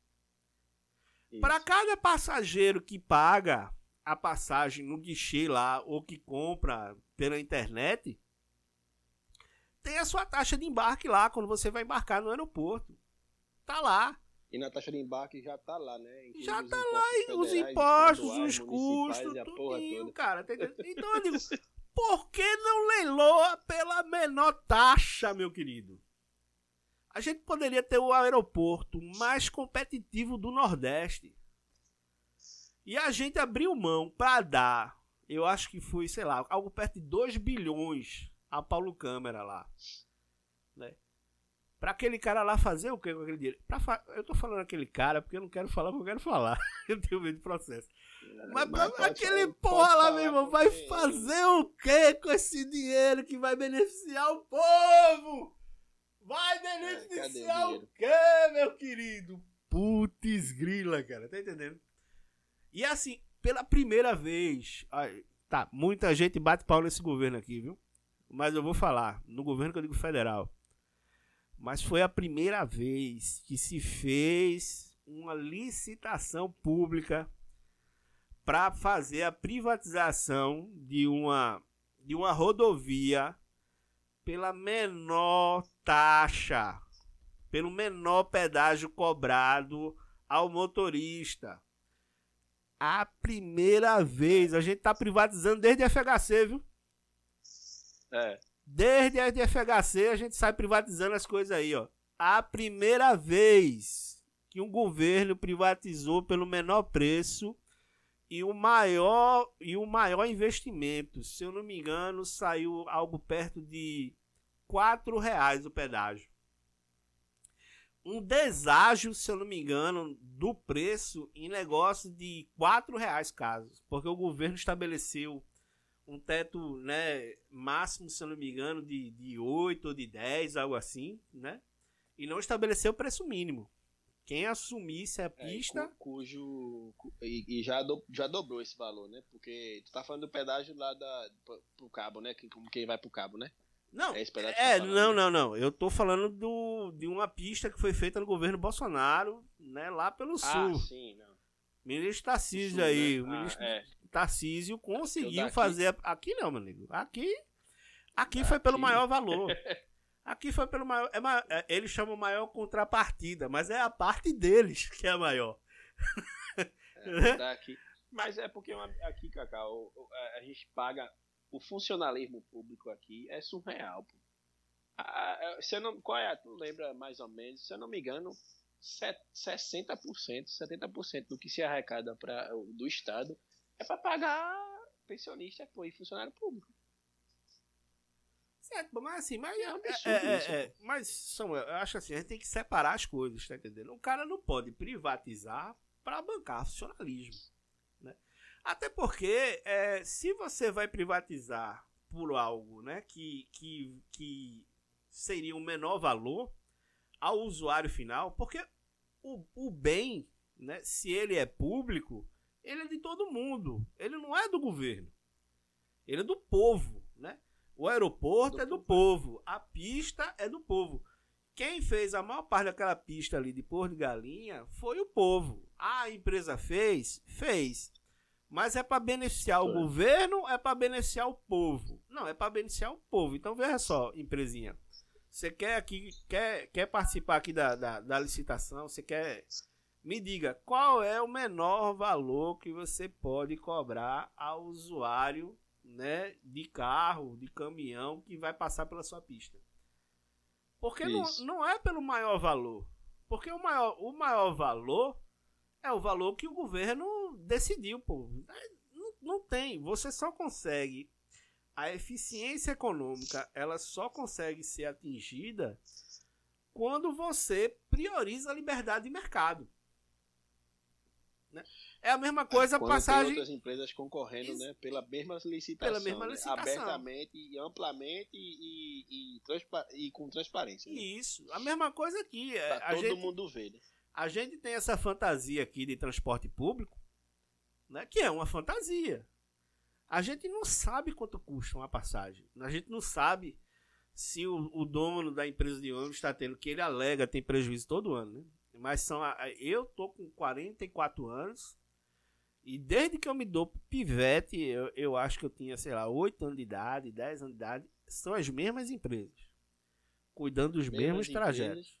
Para cada passageiro que paga a passagem no guichê lá ou que compra pela internet, tem a sua taxa de embarque lá quando você vai embarcar no aeroporto. Tá lá. E na taxa de embarque já tá lá, né? Inclusive já tá lá, os impostos, os custos, tudo, cara. Então eu digo, por que não leiloa pela menor taxa, meu querido? A gente poderia ter o aeroporto mais competitivo do Nordeste. E a gente abriu mão para dar, eu acho que foi, sei lá, algo perto de 2 bilhões a Paulo Câmara lá. Né? Pra aquele cara lá fazer o que com aquele dinheiro? Pra eu tô falando aquele cara porque eu não quero falar o que eu quero falar. eu tenho medo de processo. Mas, Mas pra aquele porra lá, meu irmão, vai fazer o que com esse dinheiro que vai beneficiar o povo? Vai beneficiar é, o quê, meu querido? Putz grila, cara, tá entendendo? E assim, pela primeira vez, tá, muita gente bate pau nesse governo aqui, viu? Mas eu vou falar, no governo que eu digo federal. Mas foi a primeira vez que se fez uma licitação pública para fazer a privatização de uma, de uma rodovia pela menor taxa, pelo menor pedágio cobrado ao motorista. A primeira vez, a gente tá privatizando desde a FHC, viu? É. Desde a FHC a gente sai privatizando as coisas aí, ó. A primeira vez que um governo privatizou pelo menor preço e o maior e o maior investimento, se eu não me engano, saiu algo perto de quatro reais o pedágio. Um deságio, se eu não me engano, do preço em negócio de quatro reais casos, porque o governo estabeleceu um teto né, máximo, se eu não me engano, de, de 8 ou de 10, algo assim, né? E não estabeleceu o preço mínimo. Quem assumisse a é, pista. É, cujo. E, e, já, do, já dobrou esse valor, né? Porque tu tá falando do pedágio lá da, pro cabo, né? Quem, quem vai pro cabo, né? Não, é, é tá não, né? não, não. Eu tô falando do, de uma pista que foi feita no governo Bolsonaro, né? Lá pelo ah, sul. Ah, sim, não. Ministro Tarcísio aí. Né? O ah, ministro é. Tarcísio conseguiu fazer. Aqui não, meu amigo. Aqui. Aqui foi pelo maior valor. Aqui foi pelo maior. É, é, eles chamam maior contrapartida, mas é a parte deles que é a maior. É, daqui. Mas é porque aqui, Cacau, a gente paga. O funcionalismo público aqui é surreal. Pô. A, você não, qual é? Tu lembra mais ou menos? Se eu não me engano, 60%, 70% do que se arrecada pra, do Estado é para pagar pensionista pô, e funcionário público. Certo, mas assim, mas, é, é, é, é, mas Samuel, eu acho assim, a gente tem que separar as coisas, tá entendendo? O cara não pode privatizar para bancar funcionalismo. Né? Até porque é, se você vai privatizar por algo né, que, que, que seria um menor valor ao usuário final, porque o, o bem, né, se ele é público, ele é de todo mundo. Ele não é do governo. Ele é do povo, né? O aeroporto do é do povo. A pista é do povo. Quem fez a maior parte daquela pista ali de Porto de Galinha foi o povo. A empresa fez? Fez. Mas é para beneficiar o governo é para beneficiar o povo? Não, é para beneficiar o povo. Então veja só, empresinha. Você quer aqui, quer, quer participar aqui da, da, da licitação? Você quer. Me diga, qual é o menor valor que você pode cobrar ao usuário né, de carro, de caminhão que vai passar pela sua pista? Porque não, não é pelo maior valor. Porque o maior, o maior valor é o valor que o governo decidiu, pô. Não, não tem. Você só consegue. A eficiência econômica ela só consegue ser atingida quando você prioriza a liberdade de mercado. Né? É a mesma coisa Quando passagem. Outras empresas concorrendo, Isso. né, pela mesma licitação, pela mesma licitação. Né, abertamente e amplamente e, e, e, e com transparência. Né? Isso. A mesma coisa aqui. É, pra a todo gente, mundo ver. Né? A gente tem essa fantasia aqui de transporte público, né, que é uma fantasia. A gente não sabe quanto custa uma passagem. A gente não sabe se o, o dono da empresa de ônibus está tendo, que ele alega, tem prejuízo todo ano, né? Mas são. Eu tô com 44 anos. E desde que eu me dou pivete, eu, eu acho que eu tinha, sei lá, 8 anos de idade, 10 anos de idade. São as mesmas empresas. Cuidando dos mesmos trajetos.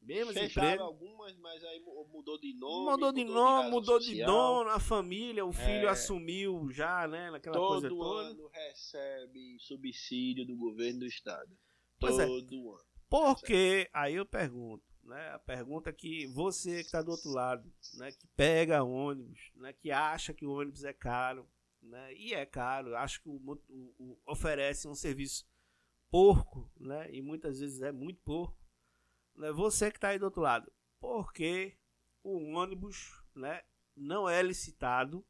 Mesmas empresas. algumas, mas aí mudou de nome. Mudou de nome, mudou de dono, a família, o filho é, assumiu já, né? Naquela todo coisa toda. Todo ano recebe subsídio do governo do estado. Pois é. todo é. ano. Porque, aí eu pergunto, né? A pergunta que você que está do outro lado, né? Que pega ônibus, né? Que acha que o ônibus é caro, né? E é caro, acho que o, o, o oferece um serviço porco, né? E muitas vezes é muito porco. Né? Você que está aí do outro lado, porque o ônibus, né? Não é licitado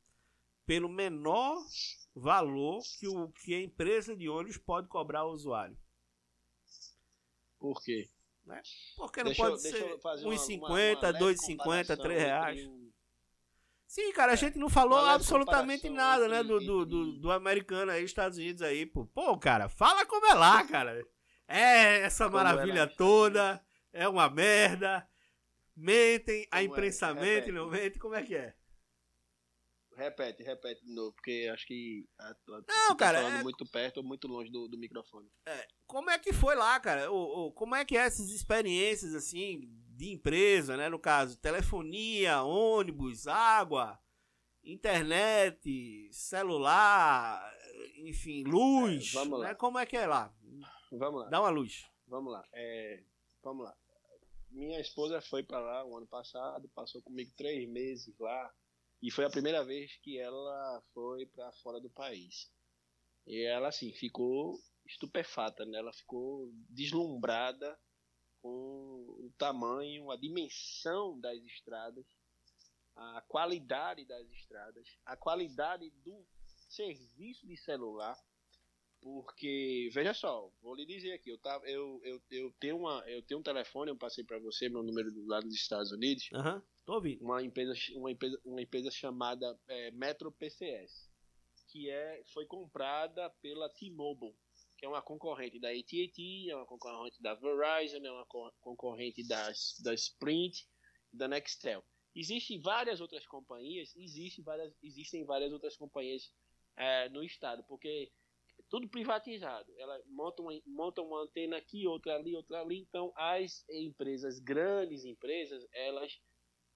pelo menor valor que, o, que a empresa de ônibus pode cobrar ao usuário. Por quê? Né? Porque não deixa pode eu, ser 1,50, 2,50, 3 reais. Sim, cara, a é, gente não falou absolutamente nada, né, do, do, do, do, americano aí, Estados Unidos aí, pô. Pô, cara, fala como é lá, cara. É essa como maravilha é toda, é uma merda. Mentem, a é? imprensa é? mente, não mente, como é que é? Repete, repete de novo, porque acho que a, a, não, tá cara, falando é... muito perto ou muito longe do, do microfone. É, como é que foi lá, cara? O, o, como é que é essas experiências, assim, de empresa, né? No caso, telefonia, ônibus, água, internet, celular, enfim, luz. É, vamos né? lá. Como é que é lá? Vamos lá. Dá uma luz. Vamos lá. É, vamos lá. Minha esposa foi para lá o ano passado, passou comigo três meses lá e foi a primeira vez que ela foi para fora do país. E ela, assim, ficou estupefata, né? Ela ficou deslumbrada com o tamanho, a dimensão das estradas, a qualidade das estradas, a qualidade do serviço de celular. Porque, veja só, vou lhe dizer aqui, eu, tava, eu, eu, eu, tenho, uma, eu tenho um telefone, eu passei para você meu número do lado dos Estados Unidos. Uhum. Tô ouvindo. Uma empresa, uma empresa, uma empresa chamada é, Metro PCS, que é, foi comprada pela T-Mobile, que é uma concorrente da AT&T, é uma concorrente da Verizon, é uma concorrente das, da Sprint, da Nextel. Existem várias outras companhias, existem várias, existem várias outras companhias é, no estado, porque tudo privatizado. Ela monta uma, monta uma antena aqui, outra ali, outra ali. Então, as empresas, grandes empresas, elas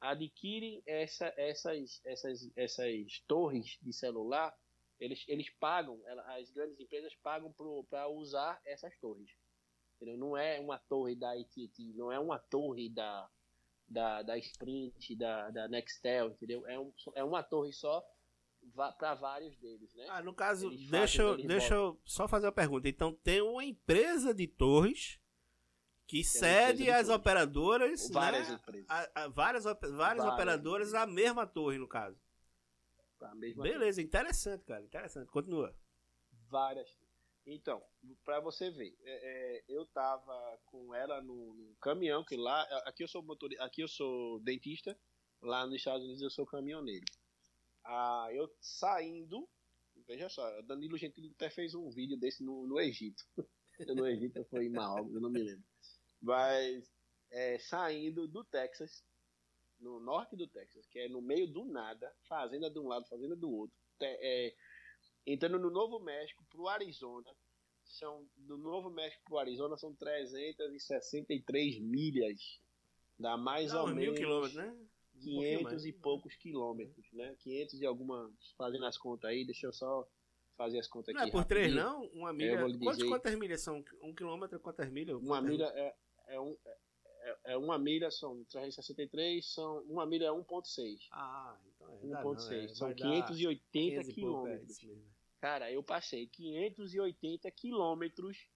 adquirem essa, essas, essas, essas torres de celular, eles, eles pagam, as grandes empresas pagam para usar essas torres. Entendeu? Não é uma torre da AT&T, não é uma torre da, da, da Sprint, da, da Nextel, entendeu? É, um, é uma torre só para vários deles, né? Ah, no caso, deixa, eu, deixa eu só fazer uma pergunta. Então, tem uma empresa de torres que cede às operadoras. Várias né? empresas. A, a, várias, várias, várias operadoras a mesma torre, no caso. A mesma Beleza, torre. interessante, cara. Interessante. Continua. Várias. Então, para você ver, é, é, eu tava com ela no, no, caminhão, que lá. Aqui eu sou motor, aqui eu sou dentista, lá nos Estados Unidos eu sou caminhoneiro. Ah, eu saindo. Veja só, Danilo Gentili até fez um vídeo desse no, no Egito. no Egito foi em Marrocos, eu não me lembro. Mas é, saindo do Texas, no norte do Texas, que é no meio do nada, fazenda de um lado, fazenda do outro, é, entrando no Novo México, pro Arizona, são do Novo México para o Arizona são 363 milhas. Dá mais Não, ou menos. quilômetros, né? 500 um e poucos quilômetros, né? 500 e algumas. Fazendo as contas aí, deixa eu só fazer as contas aqui. Não é por três, não? Uma milha. Quantas, quantas milhas são? Um quilômetro, quantas milhas? Uma milha é, é, um, é, é, uma milha, são 363, são, uma milha é 1,6. Ah, então é. 1,6. É, são 580 quilômetros. Cara, eu passei 580 quilômetros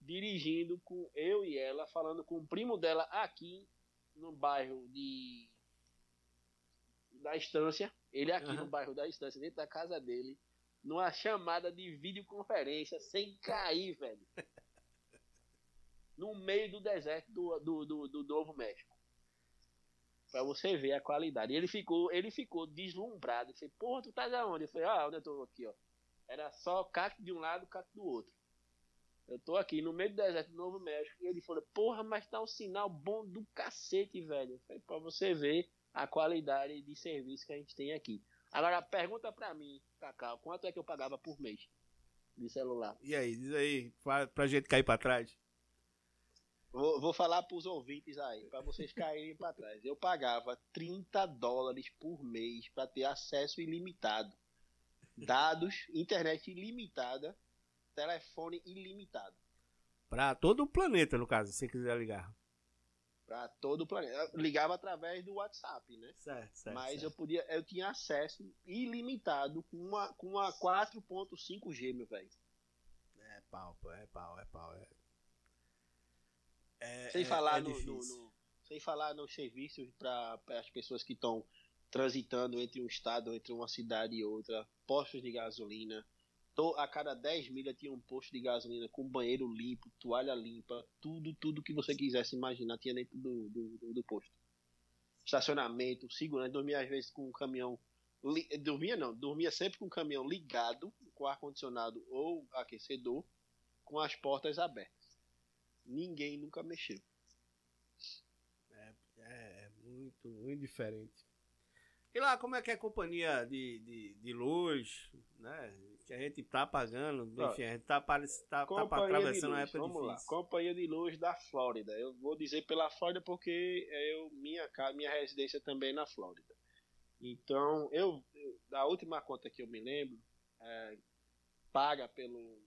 dirigindo com eu e ela, falando com o primo dela aqui no bairro de da estância, ele aqui uhum. no bairro da estância, dentro da casa dele, numa chamada de videoconferência, sem cair, velho. No meio do deserto do, do, do, do Novo México. Pra você ver a qualidade. E ele ficou, ele ficou deslumbrado. Ele falou, porra, tu tá de onde? Eu falei, ah, onde eu tô aqui, ó. Era só cacto de um lado, cacto do outro. Eu tô aqui no meio do deserto do Novo México. E ele falou, porra, mas tá um sinal bom do cacete, velho. Eu falei, pra você ver a qualidade de serviço que a gente tem aqui. Agora, pergunta pra mim, Cacau, quanto é que eu pagava por mês de celular? E aí, diz aí, pra, pra gente cair pra trás. Vou, vou falar pros ouvintes aí, pra vocês caírem pra trás. Eu pagava 30 dólares por mês pra ter acesso ilimitado. Dados, internet ilimitada, telefone ilimitado. Pra todo o planeta, no caso, se você quiser ligar para todo o planeta. Eu ligava através do WhatsApp, né? Certo, certo. Mas certo. eu podia, eu tinha acesso ilimitado com uma com uma 4.5G, meu velho. É pau, é pau, é pau, é. É sem é, falar é no, no, no, sem falar nos serviços para as pessoas que estão transitando entre um estado, entre uma cidade e outra, postos de gasolina, a cada 10 milhas tinha um posto de gasolina com banheiro limpo, toalha limpa, tudo, tudo que você quisesse imaginar tinha dentro do, do, do posto. Estacionamento, segurança, dormia às vezes com o caminhão. Li, dormia não, dormia sempre com o caminhão ligado, com ar-condicionado ou aquecedor, com as portas abertas. Ninguém nunca mexeu. É, é, é muito, muito diferente. E lá, como é que é a companhia de, de, de luz, né? Que a gente tá pagando, enfim, a gente tá, tá, tá, tá atravessando a época vamos difícil. Lá. Companhia de luz da Flórida. Eu vou dizer pela Flórida porque eu, minha, minha residência também é na Flórida. Então, eu, eu da última conta que eu me lembro, é, paga pelo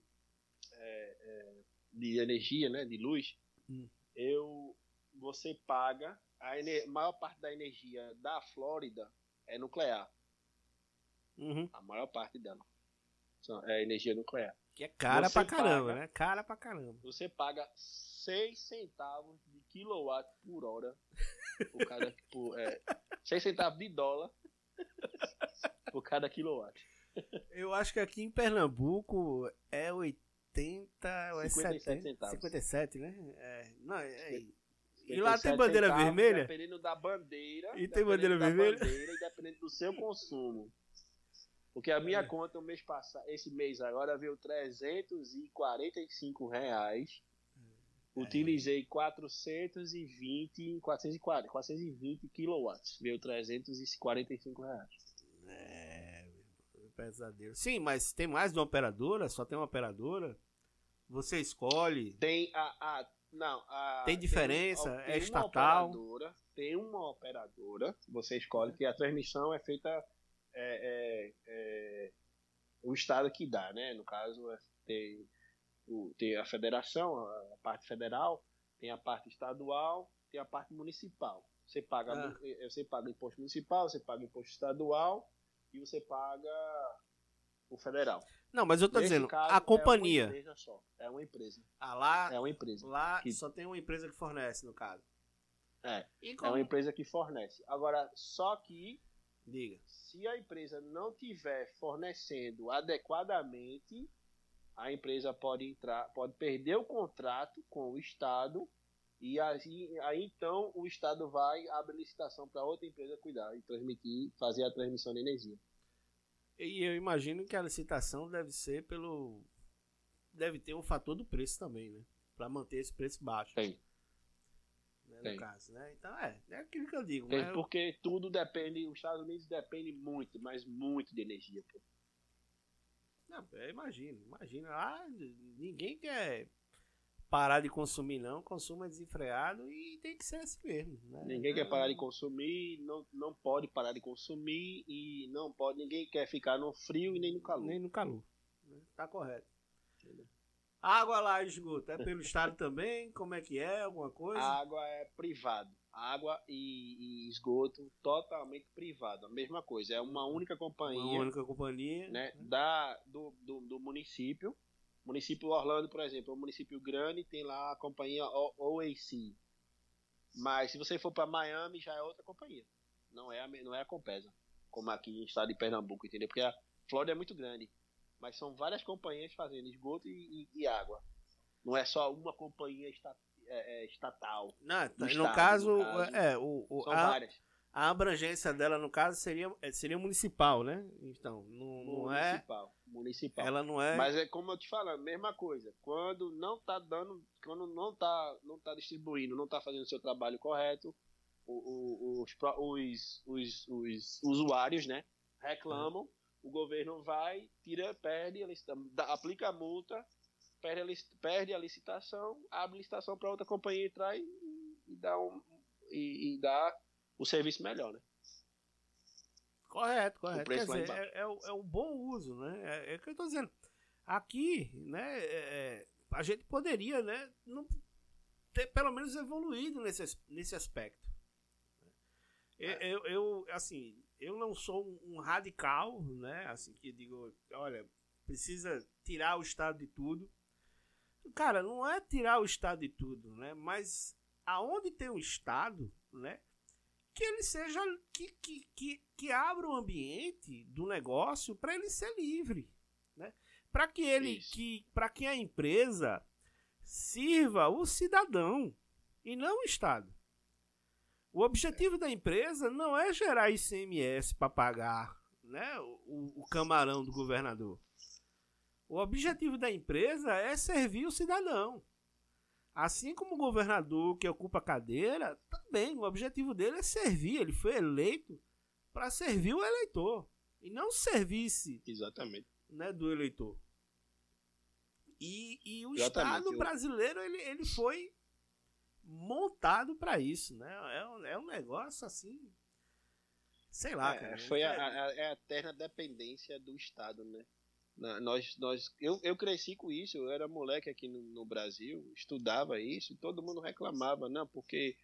é, é, de energia, né, de luz, hum. eu você paga a maior parte da energia da Flórida é nuclear. Uhum. A maior parte dela é energia nuclear. Que é cara você pra caramba, paga, né? Cara pra caramba. Você paga 6 centavos de quilowatt por hora. Por cada, por, é, 6 centavos de dólar por cada quilowatt. Eu acho que aqui em Pernambuco é 80 ou é 70, centavos. 57, né? É, não, é, é e lá tem bandeira vermelha? Dependendo da bandeira. E tem bandeira vermelha? Bandeira e dependendo do seu consumo. Porque a minha é. conta, o mês passado, esse mês agora, veio 345 reais. É. Utilizei 420, 440, 420 quilowatts. Veio 345 reais. É, pesadelo. Sim, mas tem mais de uma operadora? Só tem uma operadora? Você escolhe? Tem a, a não, a, tem diferença? Tem, é estatal? Tem uma operadora, você escolhe que a transmissão é feita é, é, é, o estado que dá, né? No caso, é, tem, o, tem a federação, a parte federal, tem a parte estadual, tem a parte municipal. Você paga, ah. Você paga imposto municipal, você paga imposto estadual e você paga o federal. Não, mas eu tô dizendo, caso, a companhia. É uma empresa só. É uma empresa. Ah, lá. É uma empresa. Lá que... só tem uma empresa que fornece, no caso. É. É uma empresa que fornece. Agora, só que. Diga. Se a empresa não tiver fornecendo adequadamente, a empresa pode entrar, pode perder o contrato com o Estado e aí, aí então o Estado vai abrir licitação para outra empresa cuidar e transmitir, fazer a transmissão de energia. E eu imagino que a licitação deve ser pelo. Deve ter um fator do preço também, né? Para manter esse preço baixo. Tem. Né, Tem. No caso, né? Então é, é aquilo que eu digo. Tem, porque tudo depende, os Estados Unidos depende muito, mas muito de energia, pô. Não, imagina, imagina. Ah, ninguém quer parar de consumir, não. Consuma desenfreado e tem que ser assim mesmo. Né? Ninguém quer parar de consumir, não, não pode parar de consumir e não pode. Ninguém quer ficar no frio e nem no calor. Nem no calor. Né? Tá correto. Entendeu? Água lá, esgoto, é pelo Estado também? Como é que é? Alguma coisa? A água é privado. Água e, e, esgoto totalmente privado. A mesma coisa. É uma única companhia. Uma única companhia. Né, da, do, do, do município município Orlando, por exemplo, é um município grande, tem lá a companhia OAC. Mas se você for para Miami, já é outra companhia. Não é a, não é a Compesa, como aqui no estado de Pernambuco, entendeu? Porque a Flórida é muito grande. Mas são várias companhias fazendo esgoto e, e, e água. Não é só uma companhia esta, é, é, estatal. Não, no, estado, caso, no caso, é, o, o, são a, várias a abrangência dela, no caso, seria, é, seria municipal, né? Então, não, não é. Municipal, municipal. Ela não é. Mas é como eu te falo, mesma coisa. Quando não tá dando, quando não tá, não tá distribuindo, não tá fazendo o seu trabalho correto, o, o, os, os, os, os, usuários, né? Reclamam, uhum. o governo vai, tira, perde, aplica a multa, perde a, perde a licitação, abre a licitação para outra companhia entrar e, e dá um. E, e dá o serviço melhor, né? Correto, correto. Quer dizer, é, é, o, é o bom uso, né? É, é o que eu estou dizendo. Aqui, né, é, é, a gente poderia, né, não ter pelo menos evoluído nesse, nesse aspecto. É. Eu, eu, assim, eu não sou um radical, né, assim, que digo, olha, precisa tirar o Estado de tudo. Cara, não é tirar o Estado de tudo, né, mas aonde tem o Estado, né, que ele seja que, que, que, que abra o ambiente do negócio para ele ser livre, né? Para que ele que para que a empresa sirva o cidadão e não o Estado. O objetivo da empresa não é gerar ICMS para pagar né, o, o camarão do governador. O objetivo da empresa é servir o cidadão. Assim como o governador que ocupa a cadeira, também o objetivo dele é servir. Ele foi eleito para servir o eleitor e não servisse Exatamente. Né, do eleitor. E, e o Exatamente. Estado brasileiro ele, ele foi montado para isso, né? É um, é um negócio assim, sei lá. É, cara, foi a, a, é a eterna dependência do Estado, né? Nós, nós, eu, eu cresci com isso, eu era moleque aqui no, no, Brasil, estudava isso e todo mundo reclamava, não, porque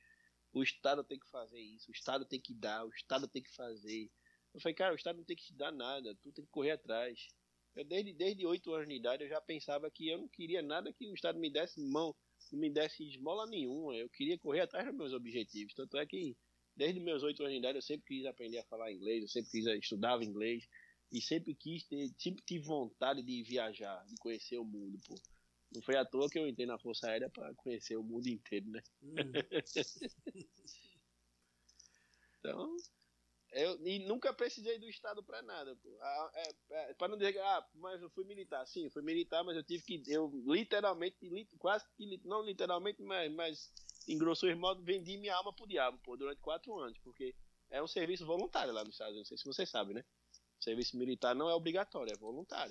o Estado tem que fazer isso, o Estado tem que dar, o Estado tem que fazer. Eu falei, cara, o Estado não tem que te dar nada, tu tem que correr atrás. Eu desde desde oito anos de idade eu já pensava que eu não queria nada que o Estado me desse mão, não me desse esmola nenhuma. Eu queria correr atrás dos meus objetivos. Tanto é que desde meus oito anos de idade eu sempre quis aprender a falar inglês, eu sempre quis estudava inglês. E sempre quis ter, sempre tive vontade de viajar, de conhecer o mundo, pô. Não foi à toa que eu entrei na Força Aérea para conhecer o mundo inteiro, né? Hum. então, eu e nunca precisei do Estado para nada, pô. Ah, é, é, para não dizer ah, mas eu fui militar. Sim, fui militar, mas eu tive que, eu literalmente, quase que, não literalmente, mas, mas em grosso modo, vendi minha alma pro diabo, pô, durante quatro anos, porque é um serviço voluntário lá nos Estados Unidos, não sei se você sabe, né? Serviço militar não é obrigatório, é voluntário.